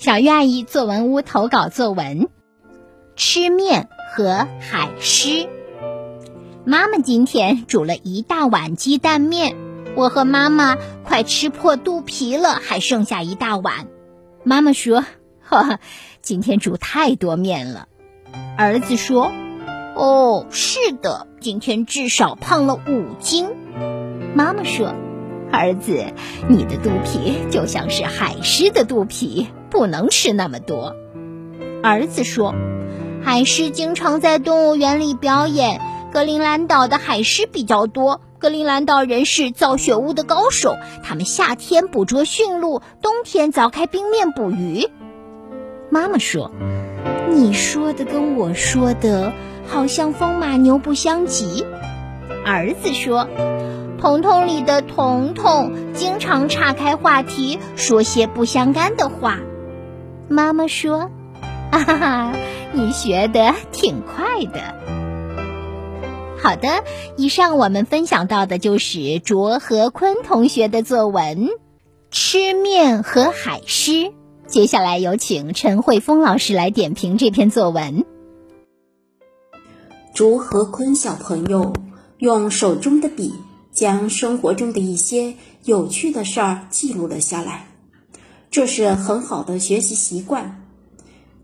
小鱼阿姨作文屋投稿作文：吃面和海狮。妈妈今天煮了一大碗鸡蛋面，我和妈妈快吃破肚皮了，还剩下一大碗。妈妈说：“哈哈，今天煮太多面了。”儿子说：“哦，是的，今天至少胖了五斤。”妈妈说：“儿子，你的肚皮就像是海狮的肚皮。”不能吃那么多，儿子说：“海狮经常在动物园里表演。格陵兰岛的海狮比较多。格陵兰岛人是造雪屋的高手，他们夏天捕捉驯鹿，冬天凿开冰面捕鱼。”妈妈说：“你说的跟我说的好像风马牛不相及。”儿子说。彤彤里的彤彤经常岔开话题，说些不相干的话。妈妈说：“哈哈，你学的挺快的。”好的，以上我们分享到的就是卓和坤同学的作文《吃面和海狮》。接下来有请陈慧峰老师来点评这篇作文。卓和坤小朋友用手中的笔，将生活中的一些有趣的事儿记录了下来。这是很好的学习习惯，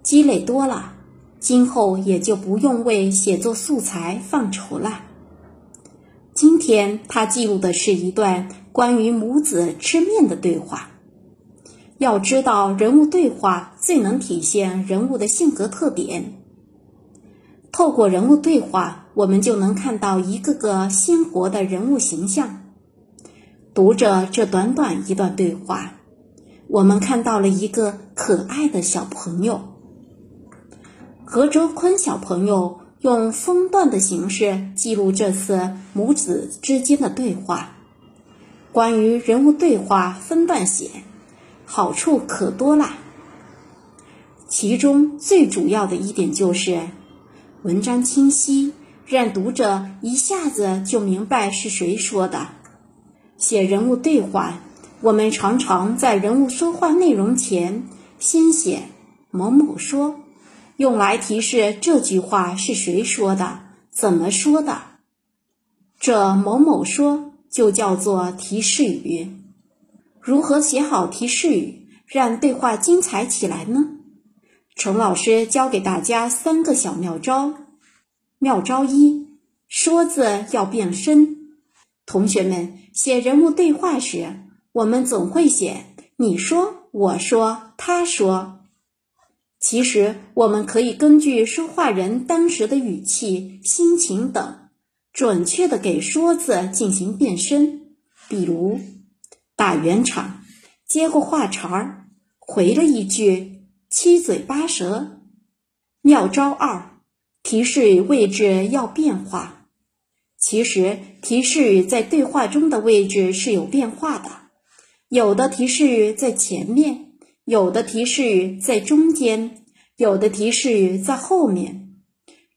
积累多了，今后也就不用为写作素材犯愁了。今天他记录的是一段关于母子吃面的对话。要知道，人物对话最能体现人物的性格特点。透过人物对话，我们就能看到一个个鲜活的人物形象。读着这短短一段对话。我们看到了一个可爱的小朋友，何周坤小朋友用分段的形式记录这次母子之间的对话。关于人物对话分段写，好处可多啦。其中最主要的一点就是文章清晰，让读者一下子就明白是谁说的。写人物对话。我们常常在人物说话内容前先写“某某说”，用来提示这句话是谁说的、怎么说的。这“某某说”就叫做提示语。如何写好提示语，让对话精彩起来呢？陈老师教给大家三个小妙招。妙招一：说字要变声。同学们写人物对话时。我们总会写“你说”“我说”“他说”，其实我们可以根据说话人当时的语气、心情等，准确的给“说”字进行变声。比如打圆场，接过话茬儿，回了一句“七嘴八舌”。妙招二：提示位置要变化。其实提示语在对话中的位置是有变化的。有的提示在前面，有的提示在中间，有的提示在后面。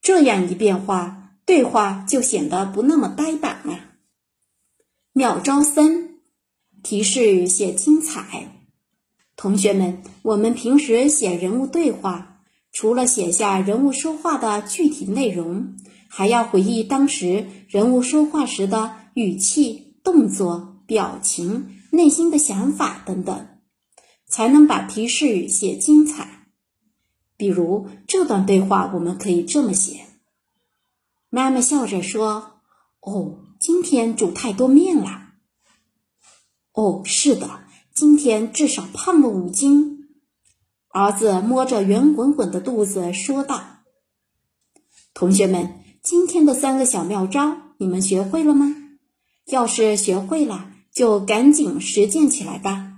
这样一变化，对话就显得不那么呆板了。妙招三：提示写精彩。同学们，我们平时写人物对话，除了写下人物说话的具体内容，还要回忆当时人物说话时的语气、动作、表情。内心的想法等等，才能把提示语写精彩。比如这段对话，我们可以这么写：妈妈笑着说：“哦，今天煮太多面了。”“哦，是的，今天至少胖了五斤。”儿子摸着圆滚滚的肚子说道。同学们，今天的三个小妙招，你们学会了吗？要是学会了，就赶紧实践起来吧。